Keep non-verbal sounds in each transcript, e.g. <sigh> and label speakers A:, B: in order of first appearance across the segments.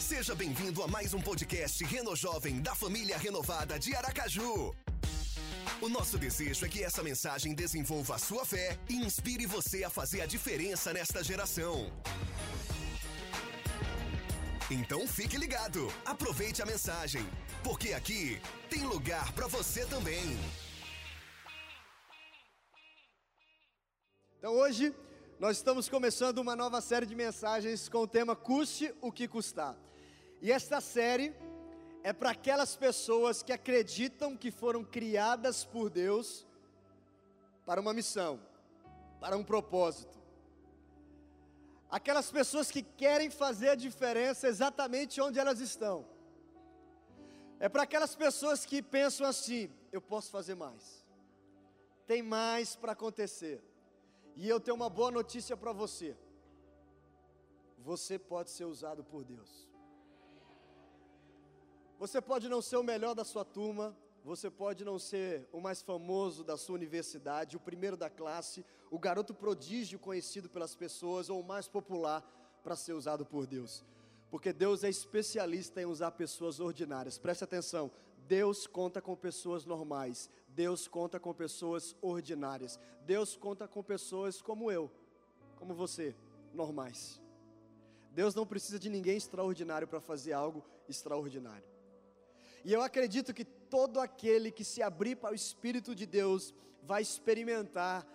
A: Seja bem-vindo a mais um podcast Reno Jovem da família renovada de Aracaju. O nosso desejo é que essa mensagem desenvolva a sua fé e inspire você a fazer a diferença nesta geração. Então fique ligado, aproveite a mensagem, porque aqui tem lugar para você também.
B: Então hoje nós estamos começando uma nova série de mensagens com o tema Custe o que custar. E esta série é para aquelas pessoas que acreditam que foram criadas por Deus para uma missão, para um propósito. Aquelas pessoas que querem fazer a diferença exatamente onde elas estão. É para aquelas pessoas que pensam assim: eu posso fazer mais, tem mais para acontecer. E eu tenho uma boa notícia para você: você pode ser usado por Deus. Você pode não ser o melhor da sua turma, você pode não ser o mais famoso da sua universidade, o primeiro da classe, o garoto prodígio conhecido pelas pessoas ou o mais popular para ser usado por Deus. Porque Deus é especialista em usar pessoas ordinárias. Preste atenção, Deus conta com pessoas normais, Deus conta com pessoas ordinárias, Deus conta com pessoas como eu, como você, normais. Deus não precisa de ninguém extraordinário para fazer algo extraordinário. E eu acredito que todo aquele que se abrir para o Espírito de Deus vai experimentar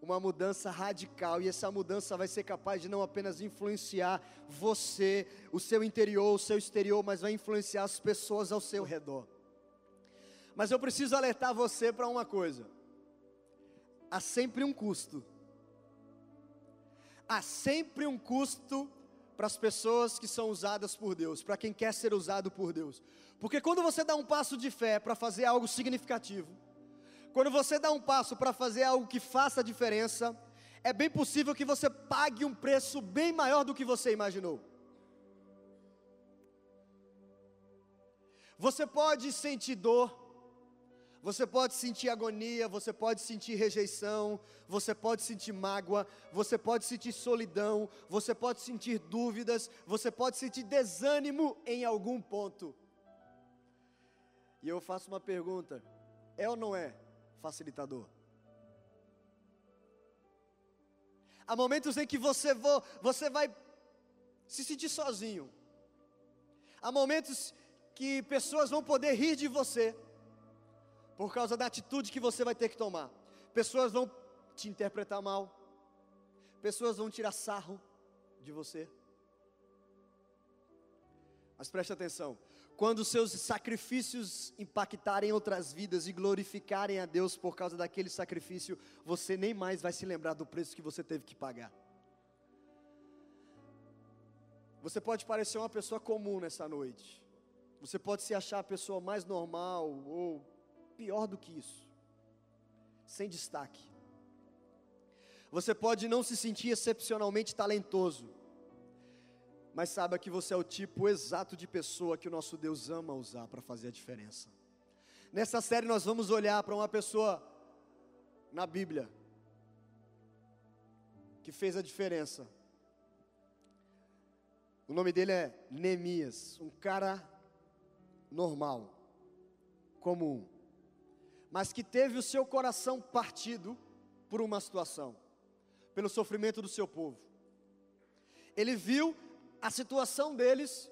B: uma mudança radical, e essa mudança vai ser capaz de não apenas influenciar você, o seu interior, o seu exterior, mas vai influenciar as pessoas ao seu redor. Mas eu preciso alertar você para uma coisa: há sempre um custo, há sempre um custo para as pessoas que são usadas por Deus, para quem quer ser usado por Deus. Porque quando você dá um passo de fé para fazer algo significativo, quando você dá um passo para fazer algo que faça a diferença, é bem possível que você pague um preço bem maior do que você imaginou. Você pode sentir dor, você pode sentir agonia, você pode sentir rejeição, você pode sentir mágoa, você pode sentir solidão, você pode sentir dúvidas, você pode sentir desânimo em algum ponto. E eu faço uma pergunta: é ou não é facilitador? Há momentos em que você, vo, você vai se sentir sozinho. Há momentos que pessoas vão poder rir de você por causa da atitude que você vai ter que tomar. Pessoas vão te interpretar mal, pessoas vão tirar sarro de você. Mas preste atenção: quando seus sacrifícios impactarem outras vidas e glorificarem a Deus por causa daquele sacrifício, você nem mais vai se lembrar do preço que você teve que pagar. Você pode parecer uma pessoa comum nessa noite, você pode se achar a pessoa mais normal ou pior do que isso, sem destaque. Você pode não se sentir excepcionalmente talentoso, mas saiba que você é o tipo exato de pessoa que o nosso Deus ama usar para fazer a diferença. Nessa série nós vamos olhar para uma pessoa na Bíblia que fez a diferença. O nome dele é Neemias, um cara normal, comum mas que teve o seu coração partido por uma situação, pelo sofrimento do seu povo. Ele viu a situação deles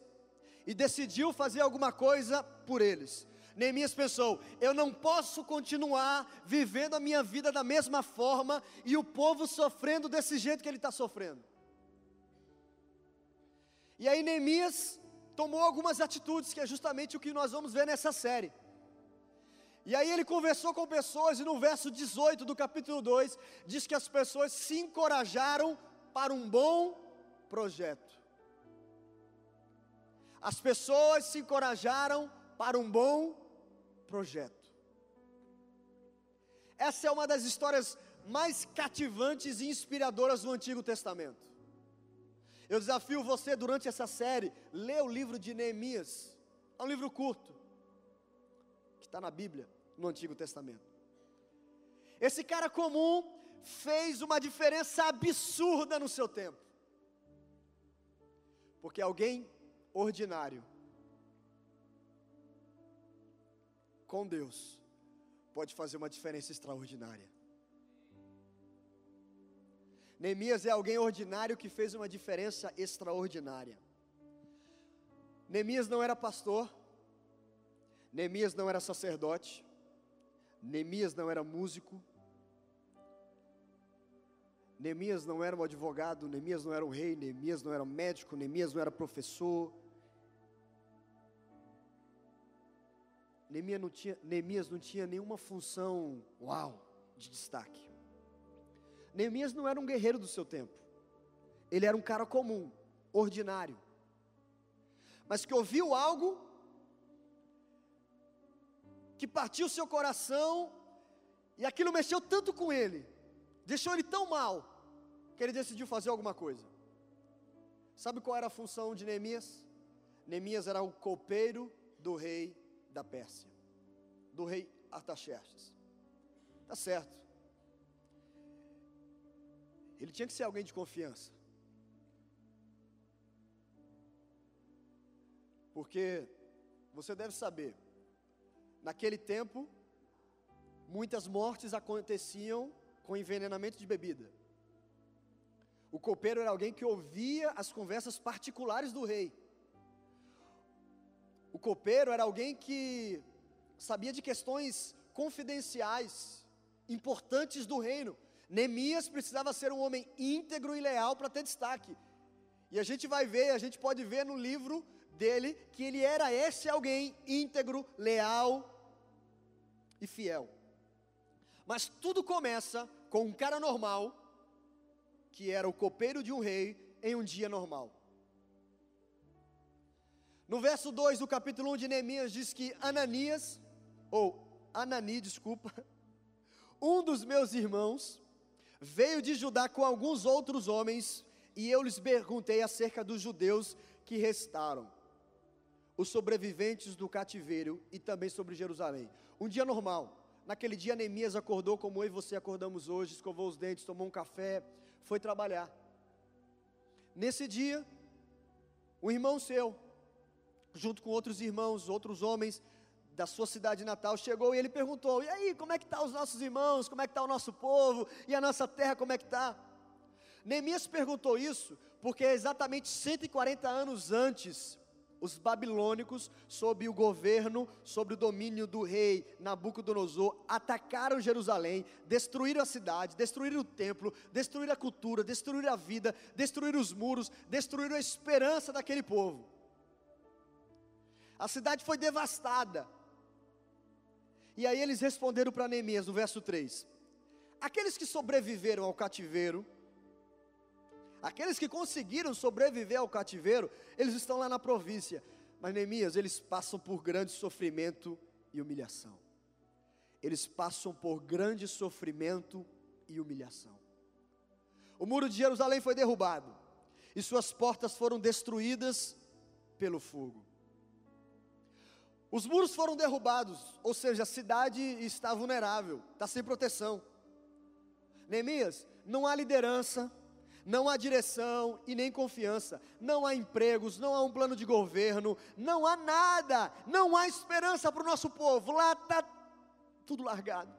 B: e decidiu fazer alguma coisa por eles. Neemias pensou: eu não posso continuar vivendo a minha vida da mesma forma e o povo sofrendo desse jeito que ele está sofrendo. E aí Neemias tomou algumas atitudes, que é justamente o que nós vamos ver nessa série. E aí ele conversou com pessoas, e no verso 18 do capítulo 2, diz que as pessoas se encorajaram para um bom projeto. As pessoas se encorajaram para um bom projeto. Essa é uma das histórias mais cativantes e inspiradoras do Antigo Testamento. Eu desafio você durante essa série, ler o livro de Neemias. É um livro curto está na Bíblia, no Antigo Testamento. Esse cara comum fez uma diferença absurda no seu tempo. Porque alguém ordinário com Deus pode fazer uma diferença extraordinária. Neemias é alguém ordinário que fez uma diferença extraordinária. Neemias não era pastor, Neemias não era sacerdote, Neemias não era músico, Neemias não era um advogado, Neemias não era um rei, Neemias não era médico, Neemias não era professor. Neemias não tinha, Neemias não tinha nenhuma função, uau, de destaque. Neemias não era um guerreiro do seu tempo. Ele era um cara comum, ordinário. Mas que ouviu algo que partiu seu coração e aquilo mexeu tanto com ele, deixou ele tão mal, que ele decidiu fazer alguma coisa. Sabe qual era a função de Neemias? Neemias era o copeiro do rei da Pérsia, do rei Artaxerxes. Tá certo. Ele tinha que ser alguém de confiança. Porque você deve saber, naquele tempo, muitas mortes aconteciam com envenenamento de bebida. O copeiro era alguém que ouvia as conversas particulares do rei. O copeiro era alguém que sabia de questões confidenciais, importantes do reino. Neemias precisava ser um homem íntegro e leal para ter destaque. E a gente vai ver, a gente pode ver no livro dele que ele era esse alguém íntegro, leal e fiel. Mas tudo começa com um cara normal que era o copeiro de um rei em um dia normal. No verso 2 do capítulo 1 de Neemias diz que Ananias, ou Anani, desculpa, <laughs> um dos meus irmãos, veio de Judá com alguns outros homens, e eu lhes perguntei acerca dos judeus que restaram, os sobreviventes do cativeiro e também sobre Jerusalém. Um dia normal. Naquele dia Neemias acordou como eu e você acordamos hoje, escovou os dentes, tomou um café, foi trabalhar. Nesse dia, um irmão seu, junto com outros irmãos, outros homens da sua cidade natal, chegou e ele perguntou: E aí, como é que estão tá os nossos irmãos? Como é que está o nosso povo? E a nossa terra, como é que está? Neemias perguntou isso porque é exatamente 140 anos antes os babilônicos, sob o governo, sob o domínio do rei Nabucodonosor, atacaram Jerusalém, destruíram a cidade, destruíram o templo, destruíram a cultura, destruíram a vida, destruíram os muros, destruíram a esperança daquele povo. A cidade foi devastada. E aí eles responderam para Neemias no verso 3: Aqueles que sobreviveram ao cativeiro, Aqueles que conseguiram sobreviver ao cativeiro, eles estão lá na província. Mas Neemias, eles passam por grande sofrimento e humilhação. Eles passam por grande sofrimento e humilhação. O muro de Jerusalém foi derrubado e suas portas foram destruídas pelo fogo. Os muros foram derrubados, ou seja, a cidade está vulnerável, está sem proteção. Neemias, não há liderança, não há direção e nem confiança, não há empregos, não há um plano de governo, não há nada, não há esperança para o nosso povo, lá está tudo largado.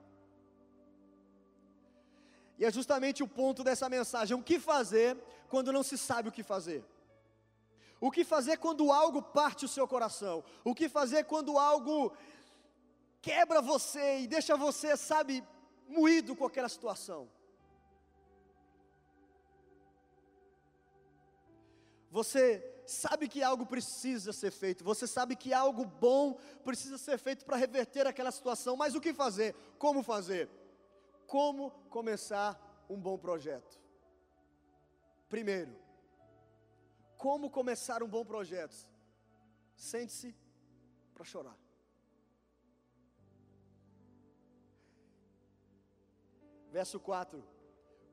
B: E é justamente o ponto dessa mensagem: o que fazer quando não se sabe o que fazer? O que fazer quando algo parte o seu coração? O que fazer quando algo quebra você e deixa você, sabe, moído com aquela situação? Você sabe que algo precisa ser feito, você sabe que algo bom precisa ser feito para reverter aquela situação, mas o que fazer? Como fazer? Como começar um bom projeto? Primeiro, como começar um bom projeto? Sente-se para chorar. Verso 4: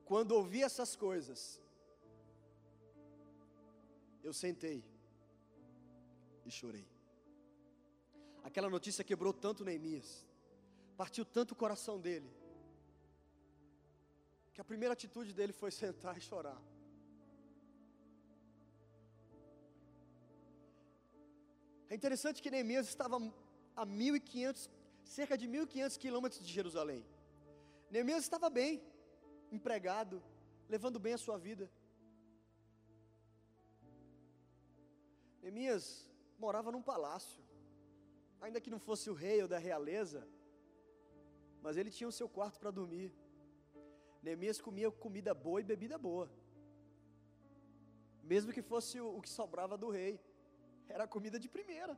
B: Quando ouvi essas coisas, eu sentei e chorei. Aquela notícia quebrou tanto Neemias, partiu tanto o coração dele, que a primeira atitude dele foi <laughs> sentar e chorar. É interessante que Neemias estava a 1.500, cerca de 1.500 quilômetros de Jerusalém. Neemias estava bem, empregado, levando bem a sua vida. Neemias morava num palácio, ainda que não fosse o rei ou da realeza, mas ele tinha o seu quarto para dormir. Neemias comia comida boa e bebida boa, mesmo que fosse o, que sobrava do rei, era comida de primeira.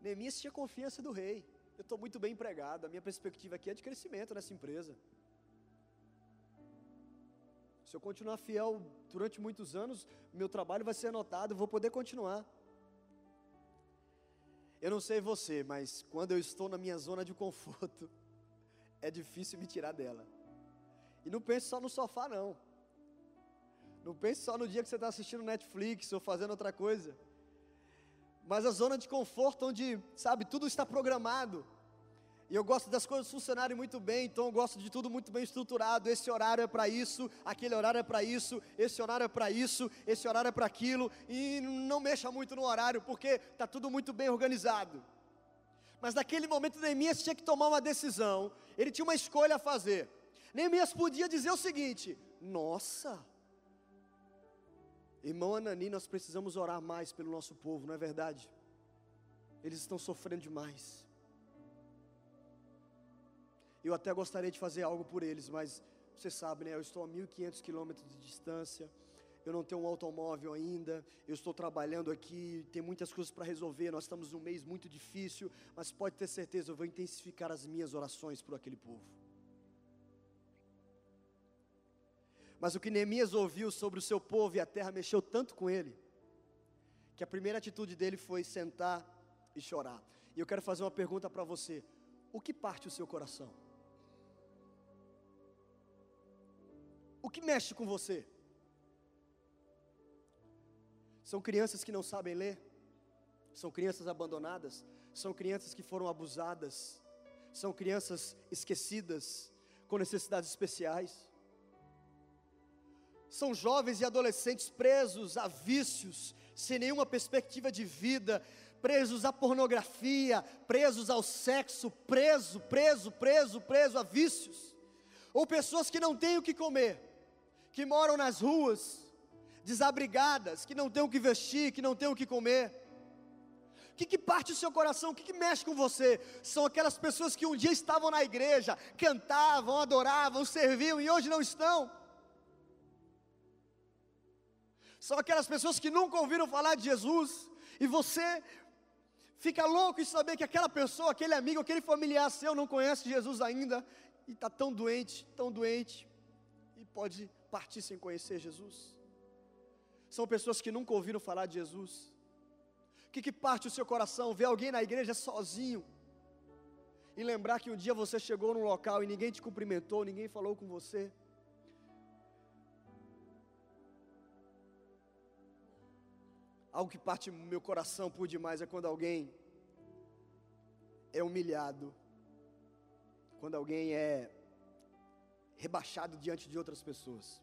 B: Neemias tinha confiança do rei. Eu estou muito bem empregado, a minha perspectiva aqui é de crescimento nessa empresa. Se eu continuar fiel durante muitos anos, meu trabalho vai ser anotado, vou poder continuar. Eu não sei você, mas quando eu estou na minha zona de conforto, <laughs> é difícil me tirar dela. E não pense só no sofá, não. Não pense só no dia que você está assistindo Netflix ou fazendo outra coisa. Mas a zona de conforto onde, sabe, tudo está programado. E eu gosto das coisas funcionarem muito bem, então eu gosto de tudo muito bem estruturado. Esse horário é para isso, aquele horário é para isso, esse horário é para isso, esse horário é para aquilo. E não mexa muito no horário, porque está tudo muito bem organizado. Mas naquele momento Neemias tinha que tomar uma decisão, ele tinha uma escolha a fazer. Neemias podia dizer o seguinte: Nossa, irmão Anani, nós precisamos orar mais pelo nosso povo, não é verdade? Eles estão sofrendo demais. Eu até gostaria de fazer algo por eles, mas você sabe, né? Eu estou a 1.500 quilômetros de distância eu não tenho um automóvel ainda, eu estou trabalhando aqui, tem muitas coisas para resolver, nós estamos num mês muito difícil, mas pode ter certeza, eu vou intensificar as minhas orações por aquele povo. Mas o que Neemias ouviu sobre o seu povo e a terra mexeu tanto com ele, que a primeira atitude dele foi sentar e chorar. E eu quero fazer uma pergunta para você: o que parte o seu coração? O que mexe com você? São crianças que não sabem ler, são crianças abandonadas, são crianças que foram abusadas, são crianças esquecidas, com necessidades especiais. São jovens e adolescentes presos a vícios, sem nenhuma perspectiva de vida, presos à pornografia, presos ao sexo, preso, preso, preso, preso a vícios. Ou pessoas que não têm o que comer, que moram nas ruas, desabrigadas, que não têm o que vestir, que não têm o que comer. O que, que parte do seu coração? O que, que mexe com você? São aquelas pessoas que um dia estavam na igreja, cantavam, adoravam, serviam e hoje não estão. São aquelas pessoas que nunca ouviram falar de Jesus e você fica louco em saber que aquela pessoa, aquele amigo, aquele familiar seu não conhece Jesus ainda e está tão doente, tão doente e pode partir sem conhecer Jesus. São pessoas que nunca ouviram falar de Jesus. O que, que parte o seu coração? Ver alguém na igreja sozinho e lembrar que um dia você chegou num local e ninguém te cumprimentou, ninguém falou com você. Algo que parte meu coração por demais é quando alguém é humilhado, quando alguém é rebaixado diante de outras pessoas,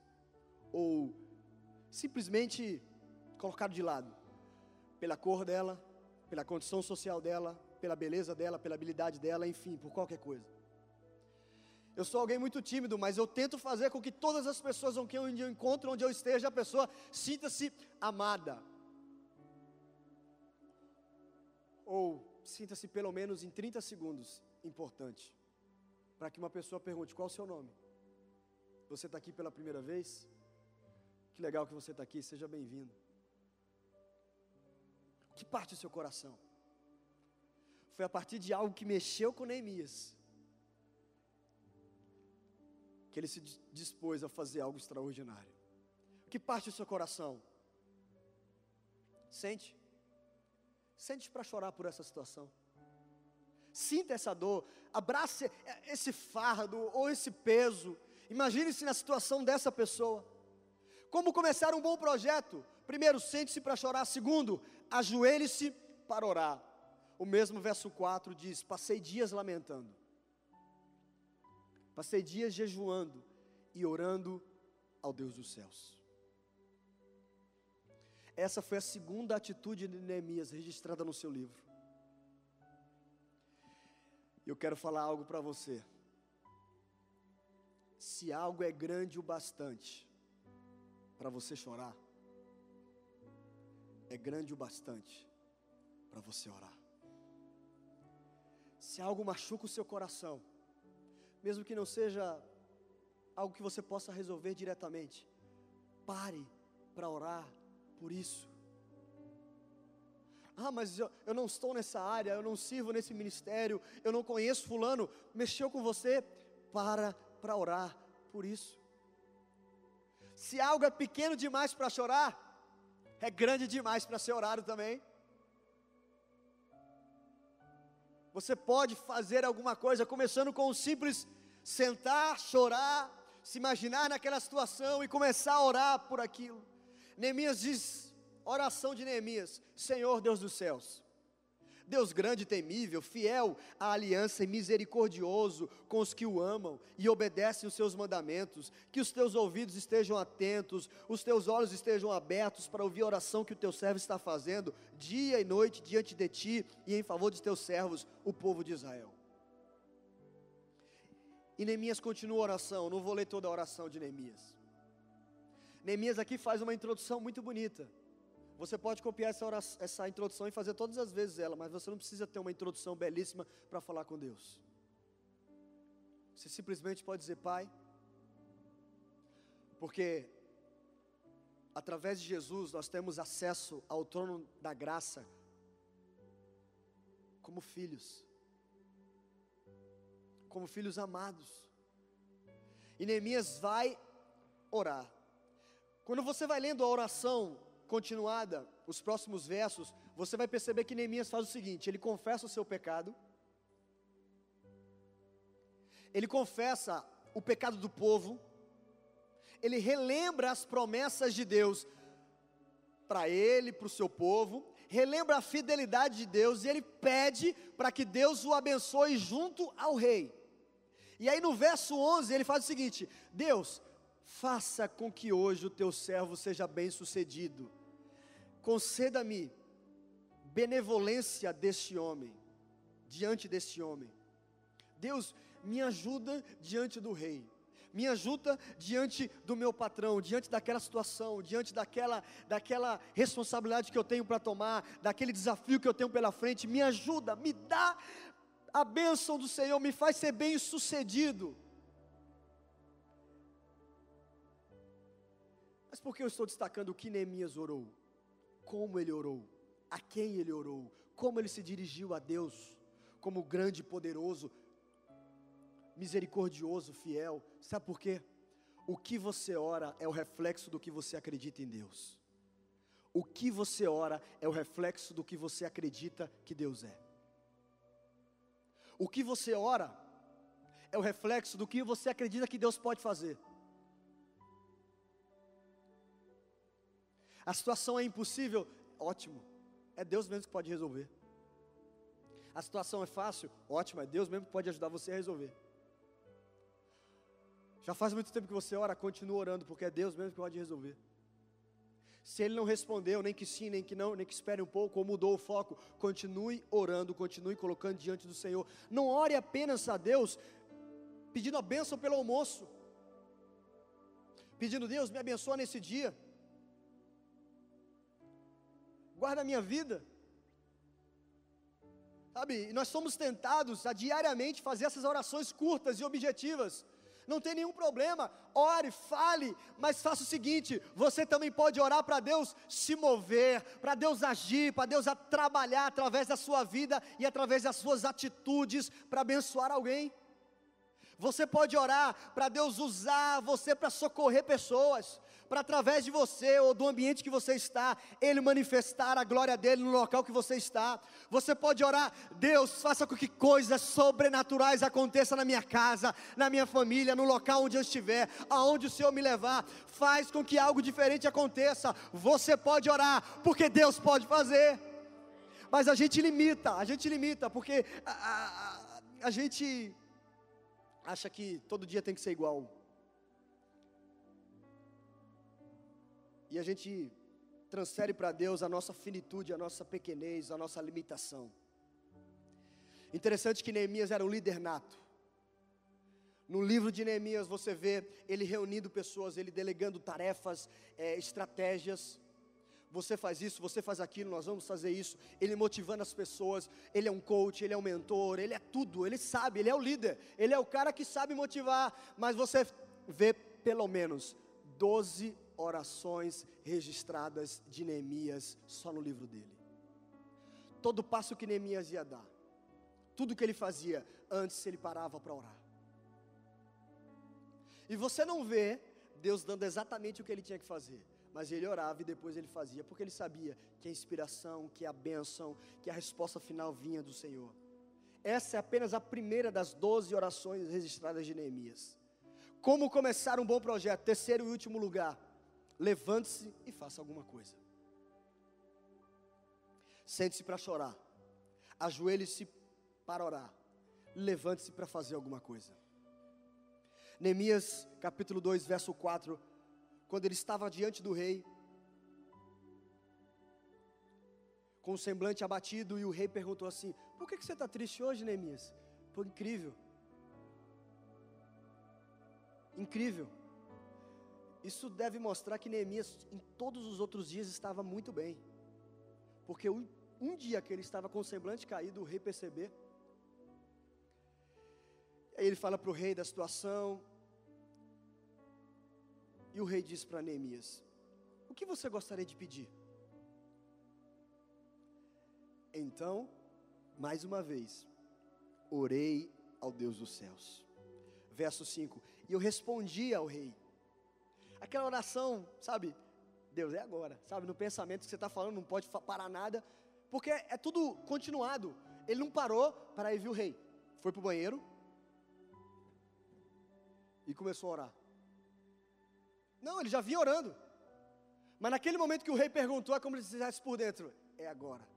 B: ou simplesmente colocado de lado, pela cor dela, pela condição social dela, pela beleza dela, pela habilidade dela, enfim, por qualquer coisa. Eu sou alguém muito tímido, mas eu tento fazer com que todas as pessoas com quem eu encontro, onde eu esteja, a pessoa sinta-se amada. Ou sinta-se pelo menos em 30 segundos importante. Para que uma pessoa pergunte: qual é o seu nome? Você está aqui pela primeira vez? Que legal que você está aqui, seja bem-vindo. Que parte do seu coração? Foi a partir de algo que mexeu com Neemias que ele se dispôs a fazer algo extraordinário. Que parte do seu coração? Sente. Sente para chorar por essa situação. Sinta essa dor, abrace esse fardo ou esse peso. Imagine-se na situação dessa pessoa. Como começar um bom projeto? Primeiro, sente-se para chorar. Segundo, ajoelhe-se para orar. O mesmo verso 4 diz: Passei dias lamentando, passei dias jejuando e orando ao Deus dos céus. Essa foi a segunda atitude de Neemias registrada no seu livro. Eu quero falar algo para você. Se algo é grande o bastante para você chorar, é grande o bastante para você orar. Se algo machuca o seu coração, mesmo que não seja algo que você possa resolver diretamente, pare para orar por isso. Ah, mas eu, eu não estou nessa área, eu não sirvo nesse ministério, eu não conheço Fulano. Mexeu com você? Para para orar por isso. Se algo é pequeno demais para chorar, é grande demais para ser orado também. Você pode fazer alguma coisa, começando com o simples sentar, chorar, se imaginar naquela situação e começar a orar por aquilo. Neemias diz, oração de Neemias: Senhor Deus dos céus, Deus grande e temível, fiel à aliança e misericordioso com os que o amam e obedecem os seus mandamentos, que os teus ouvidos estejam atentos, os teus olhos estejam abertos para ouvir a oração que o teu servo está fazendo, dia e noite diante de ti e em favor dos teus servos, o povo de Israel. E Neemias continua a oração, não vou ler toda a oração de Neemias. Neemias aqui faz uma introdução muito bonita. Você pode copiar essa, oração, essa introdução e fazer todas as vezes ela, mas você não precisa ter uma introdução belíssima para falar com Deus. Você simplesmente pode dizer, Pai, porque através de Jesus nós temos acesso ao trono da graça como filhos, como filhos amados. E Neemias vai orar. Quando você vai lendo a oração continuada, os próximos versos, você vai perceber que Neemias faz o seguinte: ele confessa o seu pecado, ele confessa o pecado do povo, ele relembra as promessas de Deus para ele, para o seu povo, relembra a fidelidade de Deus e ele pede para que Deus o abençoe junto ao rei. E aí no verso 11 ele faz o seguinte: Deus, faça com que hoje o teu servo seja bem-sucedido. Conceda-me benevolência deste homem, diante deste homem. Deus, me ajuda diante do rei. Me ajuda diante do meu patrão, diante daquela situação, diante daquela, daquela responsabilidade que eu tenho para tomar, daquele desafio que eu tenho pela frente. Me ajuda, me dá a bênção do Senhor, me faz ser bem sucedido. Por que eu estou destacando o que Neemias orou? Como ele orou? A quem ele orou? Como ele se dirigiu a Deus? Como grande poderoso, misericordioso, fiel. Sabe por quê? O que você ora é o reflexo do que você acredita em Deus. O que você ora é o reflexo do que você acredita que Deus é. O que você ora é o reflexo do que você acredita que Deus pode fazer. A situação é impossível, ótimo, é Deus mesmo que pode resolver. A situação é fácil, ótimo, é Deus mesmo que pode ajudar você a resolver. Já faz muito tempo que você ora, continua orando, porque é Deus mesmo que pode resolver. Se ele não respondeu, nem que sim, nem que não, nem que espere um pouco, ou mudou o foco, continue orando, continue colocando diante do Senhor. Não ore apenas a Deus pedindo a bênção pelo almoço, pedindo, Deus, me abençoa nesse dia guarda a minha vida. Sabe, nós somos tentados a diariamente fazer essas orações curtas e objetivas. Não tem nenhum problema, ore, fale, mas faça o seguinte: você também pode orar para Deus se mover, para Deus agir, para Deus trabalhar através da sua vida e através das suas atitudes para abençoar alguém. Você pode orar para Deus usar você para socorrer pessoas para através de você ou do ambiente que você está, Ele manifestar a glória dele no local que você está. Você pode orar, Deus, faça com que coisas sobrenaturais aconteçam na minha casa, na minha família, no local onde eu estiver, aonde o Senhor me levar. Faz com que algo diferente aconteça. Você pode orar, porque Deus pode fazer. Mas a gente limita, a gente limita, porque a, a, a gente acha que todo dia tem que ser igual. E a gente transfere para Deus a nossa finitude, a nossa pequenez, a nossa limitação. Interessante que Neemias era um líder nato. No livro de Neemias você vê ele reunindo pessoas, ele delegando tarefas, é, estratégias. Você faz isso, você faz aquilo, nós vamos fazer isso. Ele motivando as pessoas. Ele é um coach, ele é um mentor, ele é tudo. Ele sabe, ele é o líder. Ele é o cara que sabe motivar. Mas você vê pelo menos 12 orações registradas de Neemias só no livro dele. Todo passo que Neemias ia dar, tudo que ele fazia, antes ele parava para orar. E você não vê Deus dando exatamente o que ele tinha que fazer, mas ele orava e depois ele fazia, porque ele sabia que a inspiração, que a bênção, que a resposta final vinha do Senhor. Essa é apenas a primeira das doze orações registradas de Neemias. Como começar um bom projeto? Terceiro e último lugar. Levante-se e faça alguma coisa. Sente-se para chorar. Ajoelhe-se para orar. Levante-se para fazer alguma coisa. Neemias capítulo 2, verso 4. Quando ele estava diante do rei, com o semblante abatido, e o rei perguntou assim: Por que, que você está triste hoje, Neemias? Por incrível. Incrível. Isso deve mostrar que Neemias, em todos os outros dias, estava muito bem. Porque um, um dia que ele estava com o semblante caído, o rei perceber. Aí ele fala para o rei da situação. E o rei diz para Neemias: O que você gostaria de pedir? Então, mais uma vez, orei ao Deus dos céus verso 5. E eu respondi ao rei. Aquela oração, sabe? Deus, é agora, sabe? No pensamento que você está falando, não pode parar nada, porque é tudo continuado. Ele não parou para ir ver o rei. Foi para o banheiro e começou a orar. Não, ele já vinha orando. Mas naquele momento que o rei perguntou, é como se estivesse por dentro: É agora.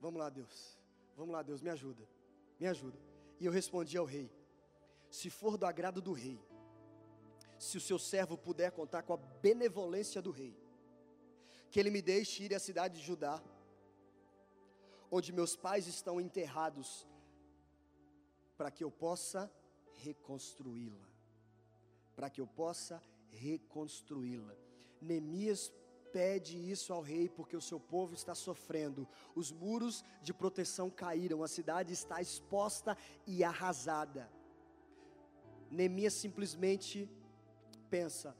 B: Vamos lá, Deus. Vamos lá, Deus, me ajuda. Me ajuda. E eu respondi ao rei: se for do agrado do rei, se o seu servo puder contar com a benevolência do rei, que ele me deixe ir à cidade de Judá, onde meus pais estão enterrados, para que eu possa reconstruí-la. Para que eu possa reconstruí-la. Neemias pede isso ao rei, porque o seu povo está sofrendo. Os muros de proteção caíram, a cidade está exposta e arrasada. Neemias simplesmente pensa: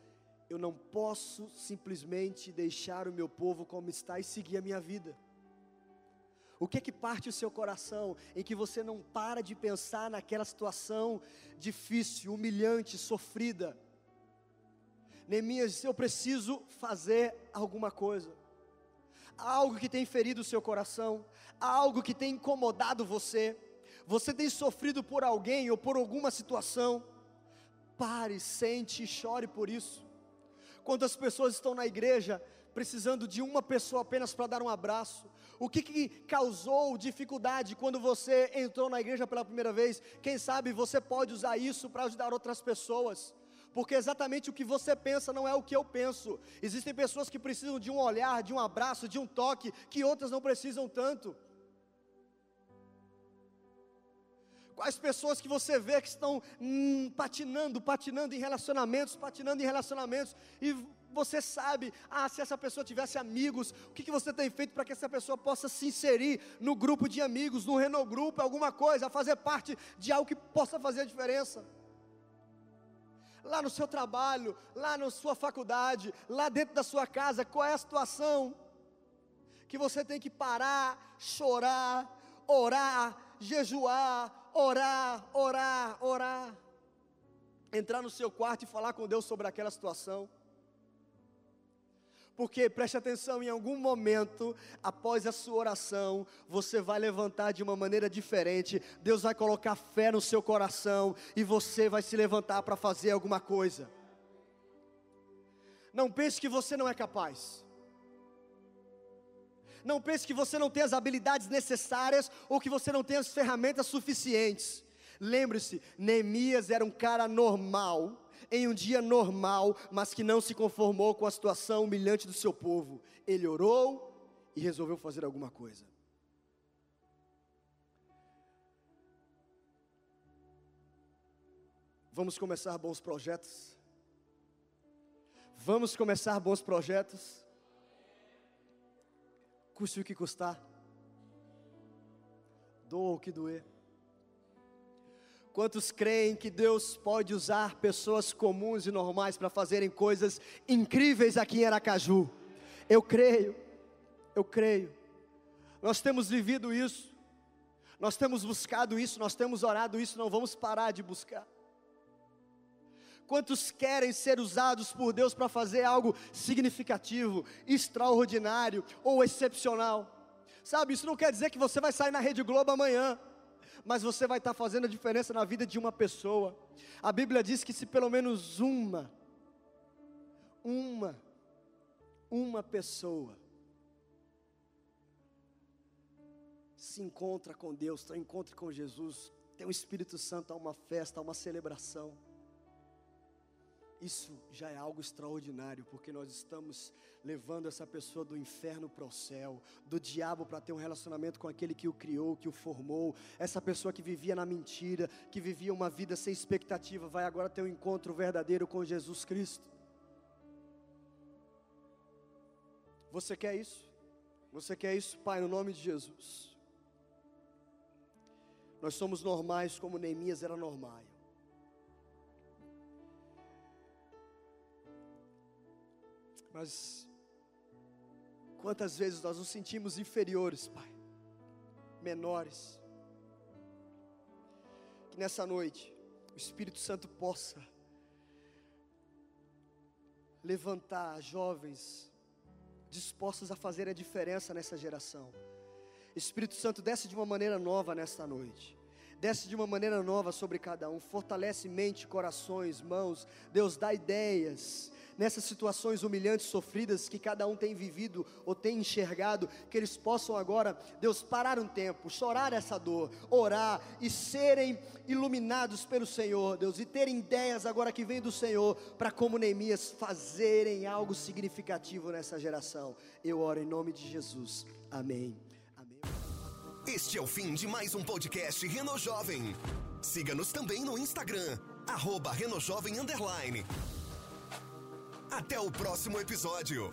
B: eu não posso simplesmente deixar o meu povo como está e seguir a minha vida. O que é que parte o seu coração em que você não para de pensar naquela situação difícil, humilhante, sofrida? Neemias, eu preciso fazer alguma coisa. Há algo que tem ferido o seu coração, há algo que tem incomodado você. Você tem sofrido por alguém ou por alguma situação pare, sente e chore por isso. Quantas pessoas estão na igreja precisando de uma pessoa apenas para dar um abraço? O que, que causou dificuldade quando você entrou na igreja pela primeira vez? Quem sabe você pode usar isso para ajudar outras pessoas porque exatamente o que você pensa não é o que eu penso. Existem pessoas que precisam de um olhar, de um abraço, de um toque, que outras não precisam tanto. Quais pessoas que você vê que estão hum, patinando, patinando em relacionamentos, patinando em relacionamentos, e você sabe, ah, se essa pessoa tivesse amigos, o que, que você tem feito para que essa pessoa possa se inserir no grupo de amigos, no Renault Group, alguma coisa, fazer parte de algo que possa fazer a diferença? Lá no seu trabalho, lá na sua faculdade, lá dentro da sua casa, qual é a situação que você tem que parar, chorar, orar, jejuar, orar, orar, orar. Entrar no seu quarto e falar com Deus sobre aquela situação. Porque preste atenção, em algum momento, após a sua oração, você vai levantar de uma maneira diferente. Deus vai colocar fé no seu coração e você vai se levantar para fazer alguma coisa. Não pense que você não é capaz. Não pense que você não tem as habilidades necessárias ou que você não tem as ferramentas suficientes. Lembre-se, Neemias era um cara normal, em um dia normal, mas que não se conformou com a situação humilhante do seu povo. Ele orou e resolveu fazer alguma coisa. Vamos começar bons projetos? Vamos começar bons projetos? Custe o que custar, doa o que doer. Quantos creem que Deus pode usar pessoas comuns e normais para fazerem coisas incríveis aqui em Aracaju? Eu creio, eu creio. Nós temos vivido isso, nós temos buscado isso, nós temos orado isso, não vamos parar de buscar. Quantos querem ser usados por Deus para fazer algo significativo, extraordinário ou excepcional? Sabe, isso não quer dizer que você vai sair na Rede Globo amanhã mas você vai estar fazendo a diferença na vida de uma pessoa. A Bíblia diz que se pelo menos uma, uma, uma pessoa se encontra com Deus, tem um encontro com Jesus, tem o Espírito Santo, há uma festa, há uma celebração. Isso já é algo extraordinário, porque nós estamos levando essa pessoa do inferno para o céu, do diabo para ter um relacionamento com aquele que o criou, que o formou. Essa pessoa que vivia na mentira, que vivia uma vida sem expectativa, vai agora ter um encontro verdadeiro com Jesus Cristo. Você quer isso? Você quer isso, Pai, no nome de Jesus? Nós somos normais como Neemias era normal. Mas quantas vezes nós nos sentimos inferiores, Pai, menores. Que nessa noite o Espírito Santo possa levantar jovens dispostos a fazer a diferença nessa geração. Espírito Santo desce de uma maneira nova nesta noite. Desce de uma maneira nova sobre cada um, fortalece mente, corações, mãos. Deus dá ideias, nessas situações humilhantes, sofridas que cada um tem vivido ou tem enxergado, que eles possam agora, Deus, parar um tempo, chorar essa dor, orar e serem iluminados pelo Senhor, Deus, e terem ideias agora que vêm do Senhor, para como Neemias fazerem algo significativo nessa geração. Eu oro em nome de Jesus. Amém.
A: Este é o fim de mais um podcast Reno Jovem. Siga-nos também no Instagram, arroba Reno Jovem Underline. Até o próximo episódio.